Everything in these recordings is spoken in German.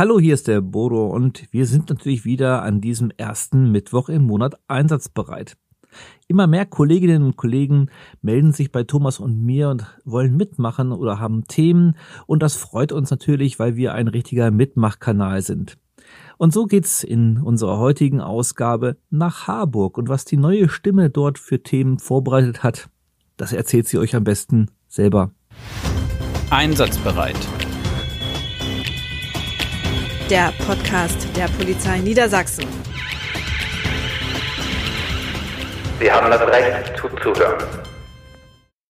Hallo, hier ist der Bodo und wir sind natürlich wieder an diesem ersten Mittwoch im Monat einsatzbereit. Immer mehr Kolleginnen und Kollegen melden sich bei Thomas und mir und wollen mitmachen oder haben Themen und das freut uns natürlich, weil wir ein richtiger Mitmachkanal sind. Und so geht's in unserer heutigen Ausgabe nach Harburg und was die neue Stimme dort für Themen vorbereitet hat, das erzählt sie euch am besten selber. Einsatzbereit. Der Podcast der Polizei Niedersachsen. Sie haben das Recht zuzuhören.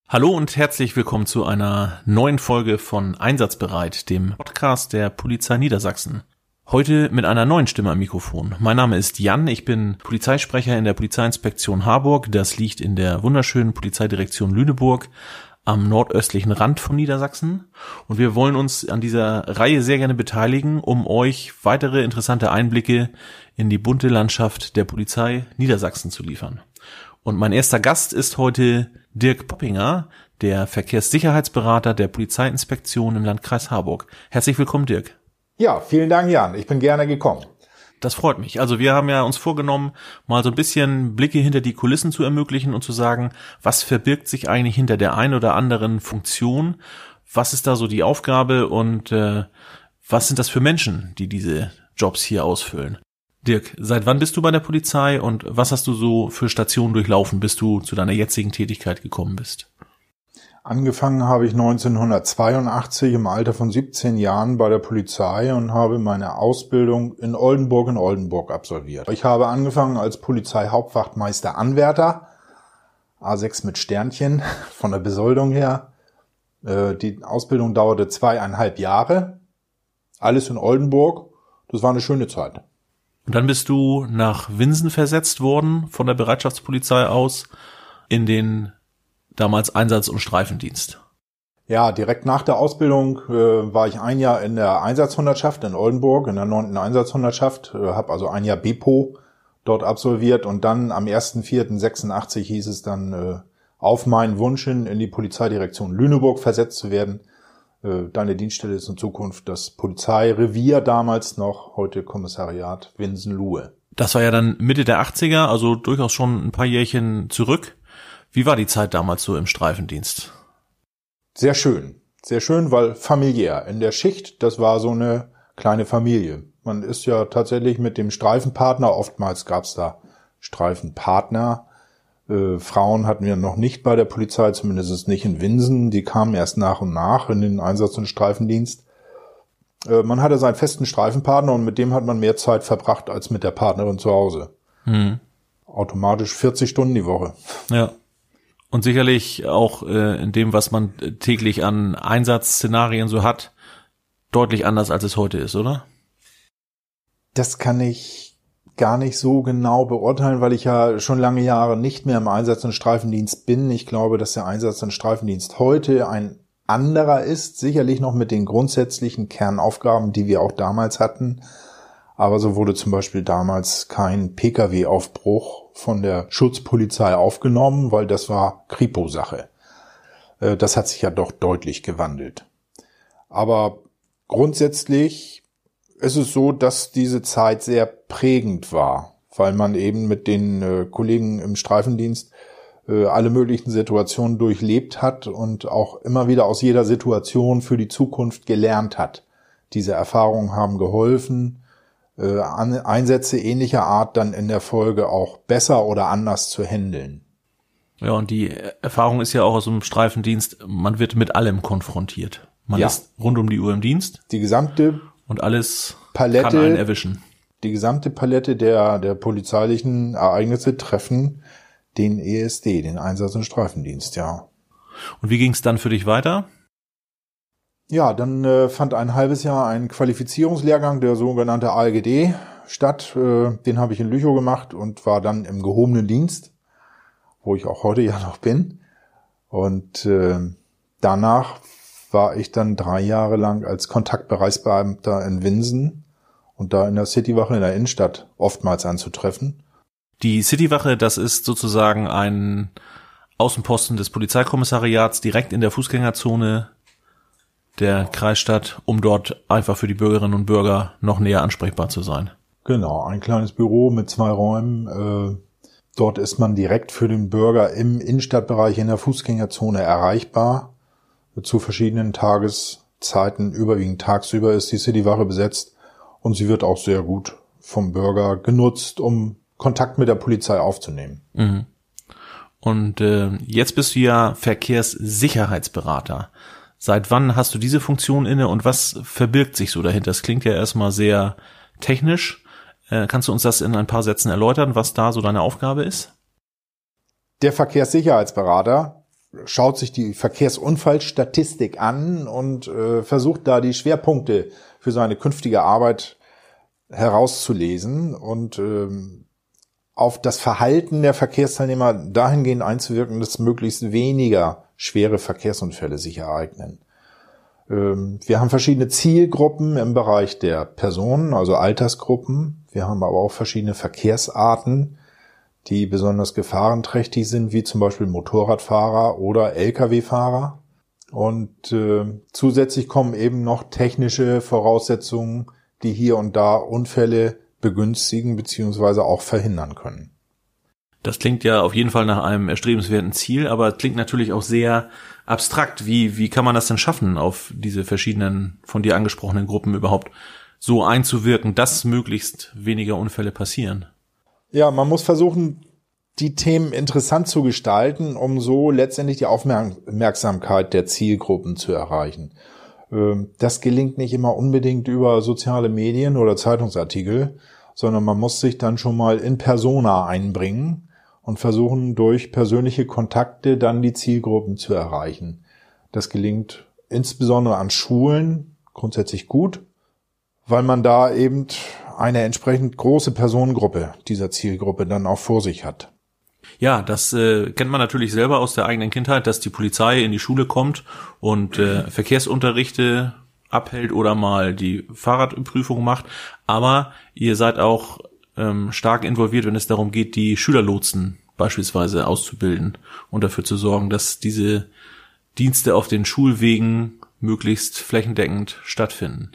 Hallo und herzlich willkommen zu einer neuen Folge von Einsatzbereit, dem Podcast der Polizei Niedersachsen. Heute mit einer neuen Stimme am Mikrofon. Mein Name ist Jan, ich bin Polizeisprecher in der Polizeiinspektion Harburg. Das liegt in der wunderschönen Polizeidirektion Lüneburg am nordöstlichen Rand von Niedersachsen. Und wir wollen uns an dieser Reihe sehr gerne beteiligen, um euch weitere interessante Einblicke in die bunte Landschaft der Polizei Niedersachsen zu liefern. Und mein erster Gast ist heute Dirk Poppinger, der Verkehrssicherheitsberater der Polizeiinspektion im Landkreis Harburg. Herzlich willkommen, Dirk. Ja, vielen Dank, Jan. Ich bin gerne gekommen. Das freut mich. Also wir haben ja uns vorgenommen, mal so ein bisschen Blicke hinter die Kulissen zu ermöglichen und zu sagen, was verbirgt sich eigentlich hinter der einen oder anderen Funktion? Was ist da so die Aufgabe und äh, was sind das für Menschen, die diese Jobs hier ausfüllen? Dirk, seit wann bist du bei der Polizei und was hast du so für Stationen durchlaufen, bis du zu deiner jetzigen Tätigkeit gekommen bist? Angefangen habe ich 1982 im Alter von 17 Jahren bei der Polizei und habe meine Ausbildung in Oldenburg in Oldenburg absolviert. Ich habe angefangen als Polizeihauptwachtmeister Anwärter, A6 mit Sternchen von der Besoldung her. Äh, die Ausbildung dauerte zweieinhalb Jahre. Alles in Oldenburg. Das war eine schöne Zeit. Und dann bist du nach Winsen versetzt worden von der Bereitschaftspolizei aus in den damals Einsatz- und Streifendienst. Ja, direkt nach der Ausbildung äh, war ich ein Jahr in der Einsatzhundertschaft in Oldenburg, in der neunten Einsatzhundertschaft, äh, habe also ein Jahr Bepo dort absolviert und dann am 1.4.86 hieß es dann äh, auf meinen Wunsch hin in die Polizeidirektion Lüneburg versetzt zu werden. Äh, deine Dienststelle ist in Zukunft das Polizeirevier damals noch, heute Kommissariat Winsen-Luhe. Das war ja dann Mitte der 80er, also durchaus schon ein paar Jährchen zurück. Wie war die Zeit damals so im Streifendienst? Sehr schön. Sehr schön, weil familiär. In der Schicht, das war so eine kleine Familie. Man ist ja tatsächlich mit dem Streifenpartner, oftmals gab's da Streifenpartner. Äh, Frauen hatten wir noch nicht bei der Polizei, zumindest nicht in Winsen. Die kamen erst nach und nach in den Einsatz- und Streifendienst. Äh, man hatte seinen festen Streifenpartner und mit dem hat man mehr Zeit verbracht als mit der Partnerin zu Hause. Hm. Automatisch 40 Stunden die Woche. Ja. Und sicherlich auch äh, in dem, was man täglich an Einsatzszenarien so hat, deutlich anders, als es heute ist, oder? Das kann ich gar nicht so genau beurteilen, weil ich ja schon lange Jahre nicht mehr im Einsatz- und Streifendienst bin. Ich glaube, dass der Einsatz- und Streifendienst heute ein anderer ist, sicherlich noch mit den grundsätzlichen Kernaufgaben, die wir auch damals hatten. Aber so wurde zum Beispiel damals kein Pkw-Aufbruch von der Schutzpolizei aufgenommen, weil das war Kripo-Sache. Äh, das hat sich ja doch deutlich gewandelt. Aber grundsätzlich ist es so, dass diese Zeit sehr prägend war, weil man eben mit den äh, Kollegen im Streifendienst äh, alle möglichen Situationen durchlebt hat und auch immer wieder aus jeder Situation für die Zukunft gelernt hat. Diese Erfahrungen haben geholfen, äh, Einsätze ähnlicher Art dann in der Folge auch besser oder anders zu handeln. Ja, und die Erfahrung ist ja auch aus dem Streifendienst, man wird mit allem konfrontiert. Man ja. ist rund um die Uhr im Dienst. Die gesamte und alles Palette, kann einen erwischen. Die gesamte Palette der, der polizeilichen Ereignisse treffen den ESD, den Einsatz- und Streifendienst, ja. Und wie ging es dann für dich weiter? Ja, dann äh, fand ein halbes Jahr ein Qualifizierungslehrgang, der sogenannte ALGD, statt. Äh, den habe ich in Lüchow gemacht und war dann im gehobenen Dienst, wo ich auch heute ja noch bin. Und äh, danach war ich dann drei Jahre lang als Kontaktbereichsbeamter in Winsen und da in der Citywache in der Innenstadt oftmals anzutreffen. Die Citywache, das ist sozusagen ein Außenposten des Polizeikommissariats direkt in der Fußgängerzone der Kreisstadt, um dort einfach für die Bürgerinnen und Bürger noch näher ansprechbar zu sein. Genau, ein kleines Büro mit zwei Räumen. Äh, dort ist man direkt für den Bürger im Innenstadtbereich in der Fußgängerzone erreichbar. Zu verschiedenen Tageszeiten, überwiegend tagsüber ist die Citywache besetzt und sie wird auch sehr gut vom Bürger genutzt, um Kontakt mit der Polizei aufzunehmen. Mhm. Und äh, jetzt bist du ja Verkehrssicherheitsberater. Seit wann hast du diese Funktion inne und was verbirgt sich so dahinter? Das klingt ja erstmal sehr technisch. Äh, kannst du uns das in ein paar Sätzen erläutern, was da so deine Aufgabe ist? Der Verkehrssicherheitsberater schaut sich die Verkehrsunfallstatistik an und äh, versucht da die Schwerpunkte für seine künftige Arbeit herauszulesen und ähm, auf das Verhalten der Verkehrsteilnehmer dahingehend einzuwirken, dass möglichst weniger schwere Verkehrsunfälle sich ereignen. Ähm, wir haben verschiedene Zielgruppen im Bereich der Personen, also Altersgruppen. Wir haben aber auch verschiedene Verkehrsarten, die besonders gefahrenträchtig sind, wie zum Beispiel Motorradfahrer oder Lkw-Fahrer. Und äh, zusätzlich kommen eben noch technische Voraussetzungen, die hier und da Unfälle begünstigen bzw. auch verhindern können. Das klingt ja auf jeden Fall nach einem erstrebenswerten Ziel, aber klingt natürlich auch sehr abstrakt. Wie, wie kann man das denn schaffen, auf diese verschiedenen von dir angesprochenen Gruppen überhaupt so einzuwirken, dass möglichst weniger Unfälle passieren? Ja, man muss versuchen, die Themen interessant zu gestalten, um so letztendlich die Aufmerksamkeit der Zielgruppen zu erreichen. Ähm, das gelingt nicht immer unbedingt über soziale Medien oder Zeitungsartikel, sondern man muss sich dann schon mal in Persona einbringen und versuchen durch persönliche Kontakte dann die Zielgruppen zu erreichen. Das gelingt insbesondere an Schulen grundsätzlich gut, weil man da eben eine entsprechend große Personengruppe dieser Zielgruppe dann auch vor sich hat. Ja, das äh, kennt man natürlich selber aus der eigenen Kindheit, dass die Polizei in die Schule kommt und äh, Verkehrsunterrichte abhält oder mal die Fahrradprüfung macht. Aber ihr seid auch ähm, stark involviert, wenn es darum geht, die Schülerlotsen beispielsweise auszubilden und dafür zu sorgen, dass diese Dienste auf den Schulwegen möglichst flächendeckend stattfinden.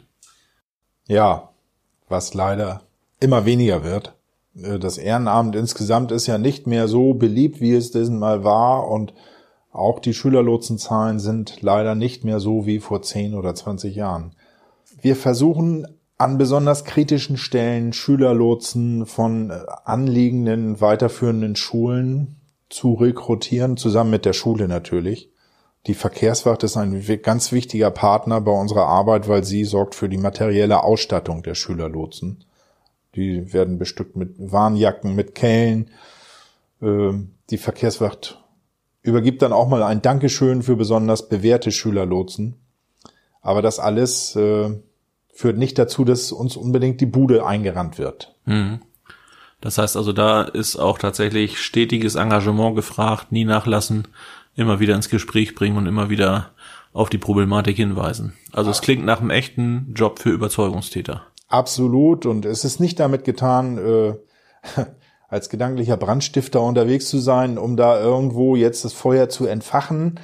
Ja, was leider immer weniger wird. Äh, das Ehrenamt insgesamt ist ja nicht mehr so beliebt, wie es diesen Mal war und auch die Schülerlotsenzahlen sind leider nicht mehr so wie vor 10 oder 20 Jahren. Wir versuchen an besonders kritischen Stellen Schülerlotsen von äh, anliegenden weiterführenden Schulen zu rekrutieren, zusammen mit der Schule natürlich. Die Verkehrswacht ist ein ganz wichtiger Partner bei unserer Arbeit, weil sie sorgt für die materielle Ausstattung der Schülerlotsen. Die werden bestückt mit Warnjacken, mit Kellen. Ähm, die Verkehrswacht übergibt dann auch mal ein Dankeschön für besonders bewährte Schülerlotsen. Aber das alles äh, führt nicht dazu, dass uns unbedingt die Bude eingerannt wird. Mhm. Das heißt also, da ist auch tatsächlich stetiges Engagement gefragt, nie nachlassen, immer wieder ins Gespräch bringen und immer wieder auf die Problematik hinweisen. Also es klingt nach einem echten Job für Überzeugungstäter. Absolut. Und es ist nicht damit getan, äh, als gedanklicher Brandstifter unterwegs zu sein, um da irgendwo jetzt das Feuer zu entfachen,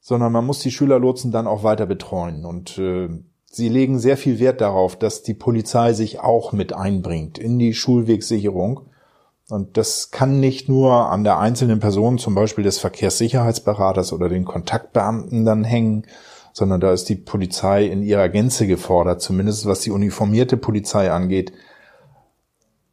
sondern man muss die Schülerlotsen dann auch weiter betreuen. Und äh, sie legen sehr viel Wert darauf, dass die Polizei sich auch mit einbringt in die Schulwegsicherung. Und das kann nicht nur an der einzelnen Person, zum Beispiel des Verkehrssicherheitsberaters oder den Kontaktbeamten dann hängen, sondern da ist die Polizei in ihrer Gänze gefordert, zumindest was die uniformierte Polizei angeht,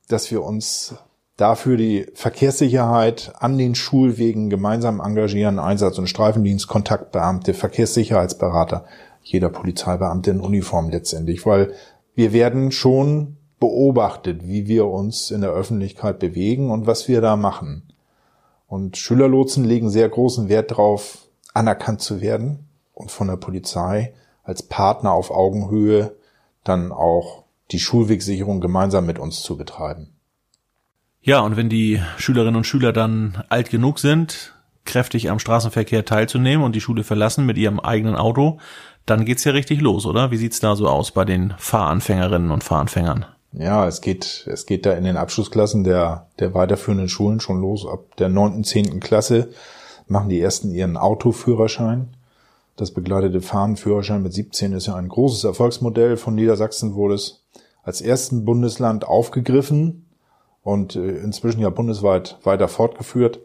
dass wir uns dafür die Verkehrssicherheit an den Schulwegen gemeinsam engagieren, Einsatz- und Streifendienst, Kontaktbeamte, Verkehrssicherheitsberater, jeder Polizeibeamte in Uniform letztendlich, weil wir werden schon beobachtet, wie wir uns in der Öffentlichkeit bewegen und was wir da machen. Und Schülerlotsen legen sehr großen Wert darauf, anerkannt zu werden und von der Polizei als Partner auf Augenhöhe dann auch die Schulwegsicherung gemeinsam mit uns zu betreiben. Ja, und wenn die Schülerinnen und Schüler dann alt genug sind, kräftig am Straßenverkehr teilzunehmen und die Schule verlassen mit ihrem eigenen Auto, dann geht's ja richtig los, oder? Wie sieht's da so aus bei den Fahranfängerinnen und Fahranfängern? Ja, es geht, es geht da in den Abschlussklassen der, der weiterführenden Schulen schon los. Ab der neunten, zehnten Klasse machen die ersten ihren Autoführerschein. Das begleitete Fahren Führerschein mit 17 ist ja ein großes Erfolgsmodell. Von Niedersachsen wurde es als ersten Bundesland aufgegriffen und äh, inzwischen ja bundesweit weiter fortgeführt.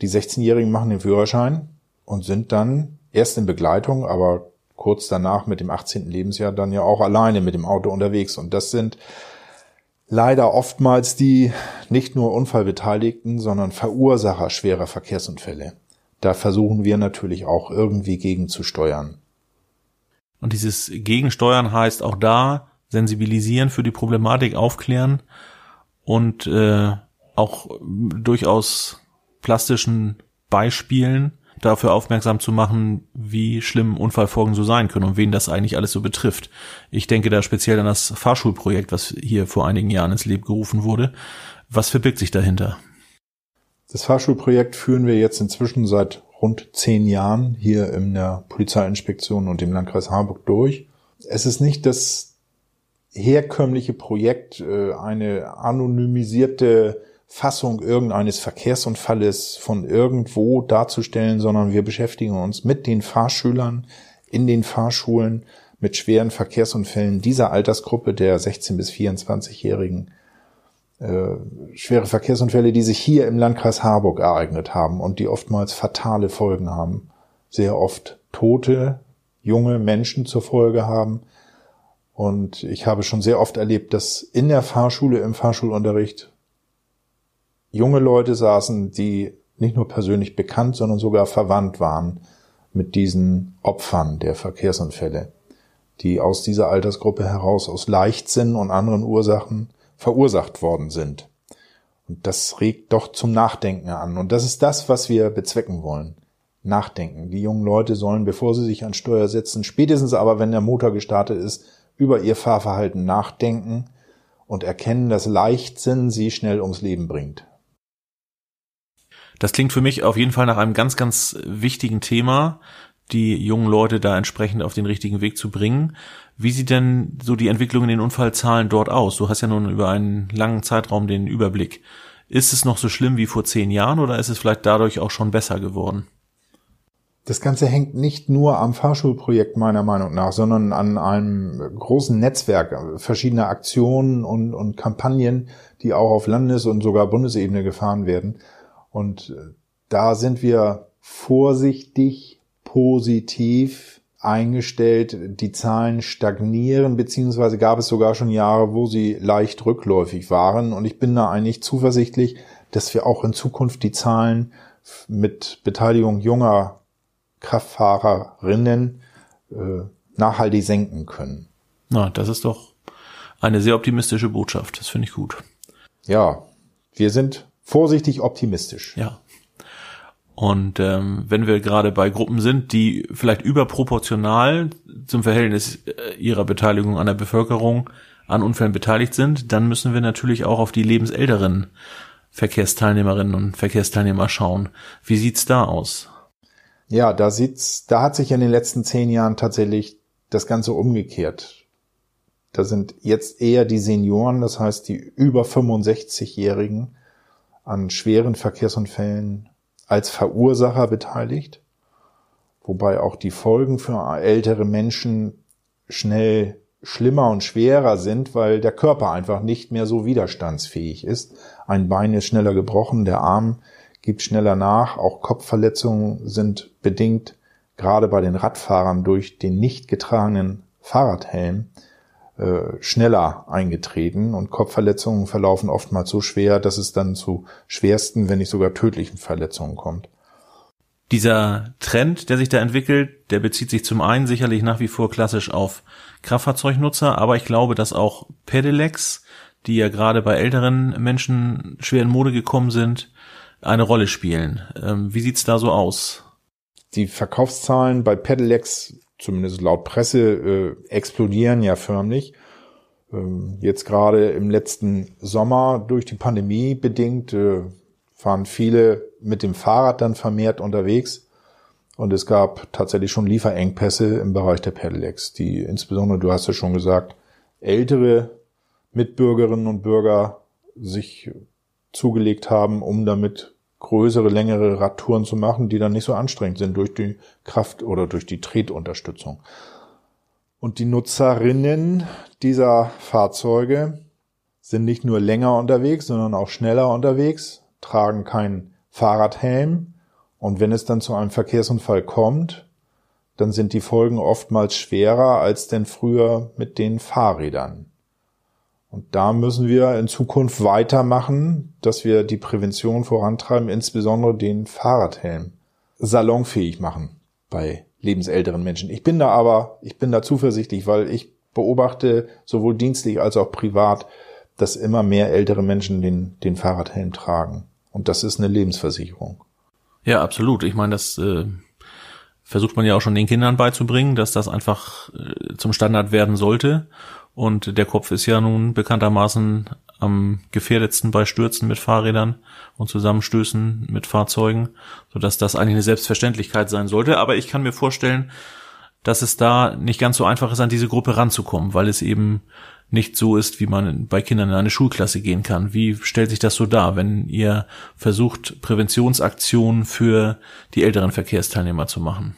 Die 16-Jährigen machen den Führerschein und sind dann erst in Begleitung, aber kurz danach mit dem 18. Lebensjahr dann ja auch alleine mit dem Auto unterwegs. Und das sind leider oftmals die nicht nur Unfallbeteiligten, sondern Verursacher schwerer Verkehrsunfälle. Da versuchen wir natürlich auch irgendwie gegenzusteuern. Und dieses Gegensteuern heißt auch da sensibilisieren für die Problematik, aufklären und äh, auch durchaus plastischen Beispielen dafür aufmerksam zu machen, wie schlimm Unfallfolgen so sein können und wen das eigentlich alles so betrifft. Ich denke da speziell an das Fahrschulprojekt, was hier vor einigen Jahren ins Leben gerufen wurde. Was verbirgt sich dahinter? Das Fahrschulprojekt führen wir jetzt inzwischen seit rund zehn Jahren hier in der Polizeiinspektion und im Landkreis Harburg durch. Es ist nicht das herkömmliche Projekt, äh, eine anonymisierte Fassung irgendeines Verkehrsunfalles von irgendwo darzustellen, sondern wir beschäftigen uns mit den Fahrschülern in den Fahrschulen mit schweren Verkehrsunfällen dieser Altersgruppe der 16 bis 24-Jährigen. Äh, schwere Verkehrsunfälle, die sich hier im Landkreis Harburg ereignet haben und die oftmals fatale Folgen haben. Sehr oft tote, junge Menschen zur Folge haben. Und ich habe schon sehr oft erlebt, dass in der Fahrschule, im Fahrschulunterricht junge Leute saßen, die nicht nur persönlich bekannt, sondern sogar verwandt waren mit diesen Opfern der Verkehrsunfälle, die aus dieser Altersgruppe heraus aus Leichtsinn und anderen Ursachen verursacht worden sind. Und das regt doch zum Nachdenken an. Und das ist das, was wir bezwecken wollen. Nachdenken. Die jungen Leute sollen, bevor sie sich an Steuer setzen, spätestens aber, wenn der Motor gestartet ist, über ihr Fahrverhalten nachdenken und erkennen, dass Leichtsinn sie schnell ums Leben bringt. Das klingt für mich auf jeden Fall nach einem ganz, ganz wichtigen Thema, die jungen Leute da entsprechend auf den richtigen Weg zu bringen. Wie sieht denn so die Entwicklung in den Unfallzahlen dort aus? Du hast ja nun über einen langen Zeitraum den Überblick. Ist es noch so schlimm wie vor zehn Jahren oder ist es vielleicht dadurch auch schon besser geworden? Das Ganze hängt nicht nur am Fahrschulprojekt meiner Meinung nach, sondern an einem großen Netzwerk verschiedener Aktionen und, und Kampagnen, die auch auf Landes- und sogar Bundesebene gefahren werden. Und äh, da sind wir vorsichtig positiv eingestellt. Die Zahlen stagnieren, beziehungsweise gab es sogar schon Jahre, wo sie leicht rückläufig waren. Und ich bin da eigentlich zuversichtlich, dass wir auch in Zukunft die Zahlen mit Beteiligung junger Kraftfahrerinnen äh, nachhaltig senken können. Na, das ist doch eine sehr optimistische Botschaft. Das finde ich gut. Ja, wir sind vorsichtig optimistisch. Ja. Und ähm, wenn wir gerade bei Gruppen sind, die vielleicht überproportional zum Verhältnis äh, ihrer Beteiligung an der Bevölkerung an Unfällen beteiligt sind, dann müssen wir natürlich auch auf die lebensälteren Verkehrsteilnehmerinnen und Verkehrsteilnehmer schauen. Wie sieht's da aus? Ja, da sieht's, da hat sich in den letzten zehn Jahren tatsächlich das Ganze umgekehrt. Da sind jetzt eher die Senioren, das heißt die über 65-Jährigen, an schweren Verkehrsunfällen als Verursacher beteiligt, wobei auch die Folgen für ältere Menschen schnell schlimmer und schwerer sind, weil der Körper einfach nicht mehr so widerstandsfähig ist. Ein Bein ist schneller gebrochen, der Arm gibt schneller nach, auch Kopfverletzungen sind bedingt, gerade bei den Radfahrern durch den nicht getragenen Fahrradhelm schneller eingetreten und Kopfverletzungen verlaufen oftmals so schwer, dass es dann zu schwersten, wenn nicht sogar tödlichen Verletzungen kommt. Dieser Trend, der sich da entwickelt, der bezieht sich zum einen sicherlich nach wie vor klassisch auf Kraftfahrzeugnutzer, aber ich glaube, dass auch Pedelecs, die ja gerade bei älteren Menschen schwer in Mode gekommen sind, eine Rolle spielen. Ähm, wie sieht's da so aus? Die Verkaufszahlen bei Pedelecs zumindest laut Presse, äh, explodieren ja förmlich. Ähm, jetzt gerade im letzten Sommer durch die Pandemie bedingt äh, waren viele mit dem Fahrrad dann vermehrt unterwegs. Und es gab tatsächlich schon Lieferengpässe im Bereich der Pedelecs, die insbesondere, du hast ja schon gesagt, ältere Mitbürgerinnen und Bürger sich zugelegt haben, um damit größere, längere Radtouren zu machen, die dann nicht so anstrengend sind durch die Kraft oder durch die Tretunterstützung. Und die Nutzerinnen dieser Fahrzeuge sind nicht nur länger unterwegs, sondern auch schneller unterwegs, tragen keinen Fahrradhelm und wenn es dann zu einem Verkehrsunfall kommt, dann sind die Folgen oftmals schwerer als denn früher mit den Fahrrädern. Und da müssen wir in Zukunft weitermachen, dass wir die Prävention vorantreiben, insbesondere den Fahrradhelm salonfähig machen bei lebensälteren Menschen. Ich bin da aber, ich bin da zuversichtlich, weil ich beobachte sowohl dienstlich als auch privat, dass immer mehr ältere Menschen den, den Fahrradhelm tragen. Und das ist eine Lebensversicherung. Ja, absolut. Ich meine, das äh, versucht man ja auch schon den Kindern beizubringen, dass das einfach äh, zum Standard werden sollte. Und der Kopf ist ja nun bekanntermaßen am gefährdetsten bei Stürzen mit Fahrrädern und Zusammenstößen mit Fahrzeugen, sodass das eigentlich eine Selbstverständlichkeit sein sollte. Aber ich kann mir vorstellen, dass es da nicht ganz so einfach ist, an diese Gruppe ranzukommen, weil es eben nicht so ist, wie man bei Kindern in eine Schulklasse gehen kann. Wie stellt sich das so dar, wenn ihr versucht, Präventionsaktionen für die älteren Verkehrsteilnehmer zu machen?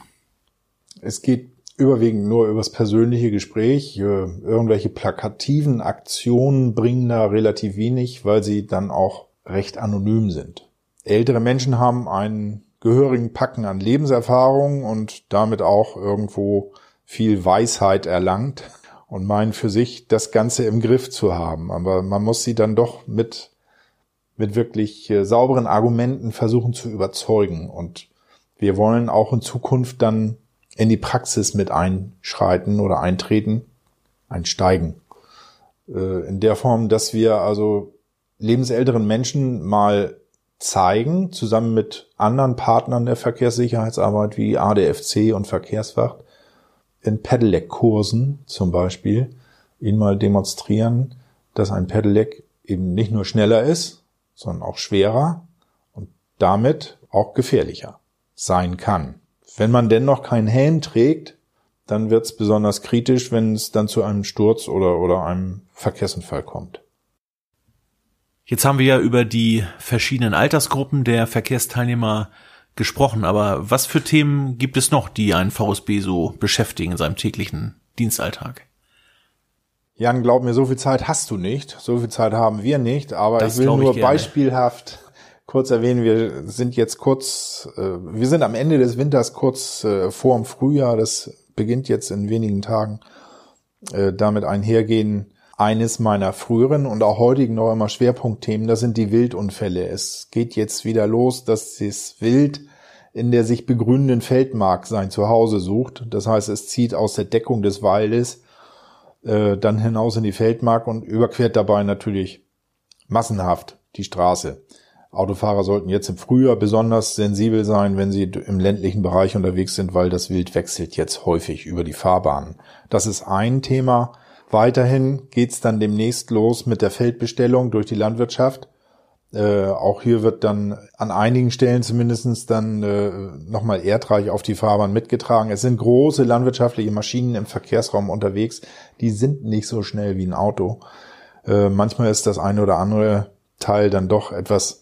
Es geht überwiegend nur übers persönliche Gespräch. Äh, irgendwelche plakativen Aktionen bringen da relativ wenig, weil sie dann auch recht anonym sind. Ältere Menschen haben einen gehörigen Packen an Lebenserfahrung und damit auch irgendwo viel Weisheit erlangt und meinen für sich das Ganze im Griff zu haben. Aber man muss sie dann doch mit, mit wirklich äh, sauberen Argumenten versuchen zu überzeugen. Und wir wollen auch in Zukunft dann in die Praxis mit einschreiten oder eintreten, einsteigen. Äh, in der Form, dass wir also lebensälteren Menschen mal zeigen, zusammen mit anderen Partnern der Verkehrssicherheitsarbeit wie ADFC und Verkehrswacht, in Pedelec-Kursen zum Beispiel, ihnen mal demonstrieren, dass ein Pedelec eben nicht nur schneller ist, sondern auch schwerer und damit auch gefährlicher sein kann. Wenn man denn noch keinen Helm trägt, dann wird es besonders kritisch, wenn es dann zu einem Sturz oder, oder einem Verkehrsunfall kommt. Jetzt haben wir ja über die verschiedenen Altersgruppen der Verkehrsteilnehmer gesprochen, aber was für Themen gibt es noch, die einen VSB so beschäftigen in seinem täglichen Dienstalltag? Jan, glaub mir, so viel Zeit hast du nicht. So viel Zeit haben wir nicht, aber das ich will nur ich beispielhaft kurz erwähnen, wir sind jetzt kurz, äh, wir sind am Ende des Winters kurz äh, vor dem Frühjahr, das beginnt jetzt in wenigen Tagen. Äh, damit einhergehen eines meiner früheren und auch heutigen noch immer Schwerpunktthemen, das sind die Wildunfälle. Es geht jetzt wieder los, dass das Wild in der sich begrünenden Feldmark sein Zuhause sucht. Das heißt, es zieht aus der Deckung des Waldes dann hinaus in die Feldmark und überquert dabei natürlich massenhaft die Straße. Autofahrer sollten jetzt im Frühjahr besonders sensibel sein, wenn sie im ländlichen Bereich unterwegs sind, weil das Wild wechselt jetzt häufig über die Fahrbahnen. Das ist ein Thema. Weiterhin geht's dann demnächst los mit der Feldbestellung durch die Landwirtschaft. Äh, auch hier wird dann an einigen Stellen zumindestens dann äh, nochmal erdreich auf die Fahrbahn mitgetragen. Es sind große landwirtschaftliche Maschinen im Verkehrsraum unterwegs. Die sind nicht so schnell wie ein Auto. Äh, manchmal ist das eine oder andere Teil dann doch etwas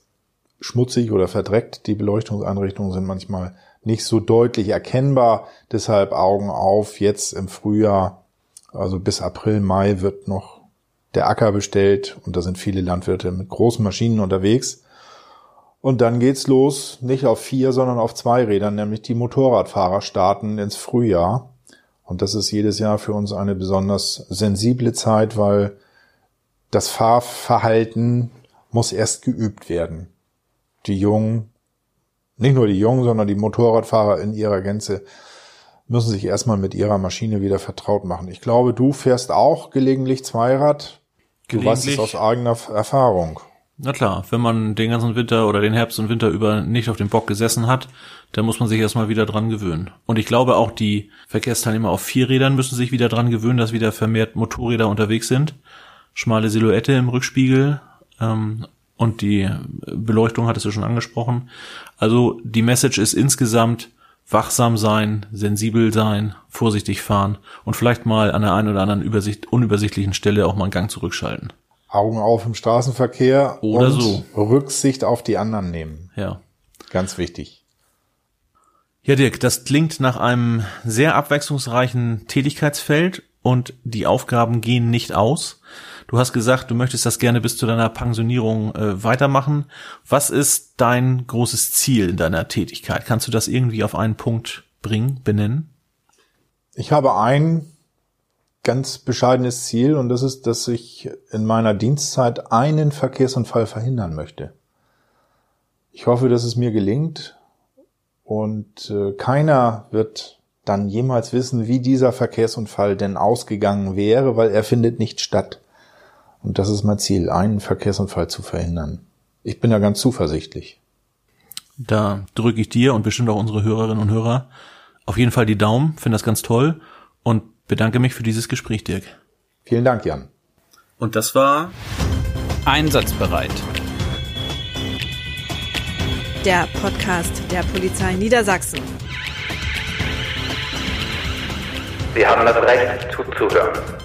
schmutzig oder verdreckt. Die Beleuchtungseinrichtungen sind manchmal nicht so deutlich erkennbar. Deshalb Augen auf. Jetzt im Frühjahr, also bis April, Mai wird noch der Acker bestellt und da sind viele Landwirte mit großen Maschinen unterwegs. Und dann geht's los, nicht auf vier, sondern auf zwei Rädern, nämlich die Motorradfahrer starten ins Frühjahr. Und das ist jedes Jahr für uns eine besonders sensible Zeit, weil das Fahrverhalten muss erst geübt werden die Jungen, nicht nur die Jungen, sondern die Motorradfahrer in ihrer Gänze müssen sich erstmal mit ihrer Maschine wieder vertraut machen. Ich glaube, du fährst auch gelegentlich Zweirad. Du weißt es aus eigener Erfahrung. Na klar, wenn man den ganzen Winter oder den Herbst und Winter über nicht auf dem Bock gesessen hat, dann muss man sich erstmal wieder dran gewöhnen. Und ich glaube auch die Verkehrsteilnehmer auf Vierrädern müssen sich wieder dran gewöhnen, dass wieder vermehrt Motorräder unterwegs sind. Schmale Silhouette im Rückspiegel, ähm, und die Beleuchtung hattest du schon angesprochen. Also die Message ist insgesamt wachsam sein, sensibel sein, vorsichtig fahren und vielleicht mal an der einen oder anderen Übersicht, unübersichtlichen Stelle auch mal einen Gang zurückschalten. Augen auf im Straßenverkehr oder so Rücksicht auf die anderen nehmen. Ja. Ganz wichtig. Ja, Dirk, das klingt nach einem sehr abwechslungsreichen Tätigkeitsfeld und die Aufgaben gehen nicht aus. Du hast gesagt, du möchtest das gerne bis zu deiner Pensionierung äh, weitermachen. Was ist dein großes Ziel in deiner Tätigkeit? Kannst du das irgendwie auf einen Punkt bringen, benennen? Ich habe ein ganz bescheidenes Ziel und das ist, dass ich in meiner Dienstzeit einen Verkehrsunfall verhindern möchte. Ich hoffe, dass es mir gelingt und äh, keiner wird dann jemals wissen, wie dieser Verkehrsunfall denn ausgegangen wäre, weil er findet nicht statt. Und das ist mein Ziel, einen Verkehrsunfall zu verhindern. Ich bin da ganz zuversichtlich. Da drücke ich dir und bestimmt auch unsere Hörerinnen und Hörer auf jeden Fall die Daumen, finde das ganz toll und bedanke mich für dieses Gespräch, Dirk. Vielen Dank, Jan. Und das war Einsatzbereit. Der Podcast der Polizei Niedersachsen. Sie haben das Recht zuzuhören.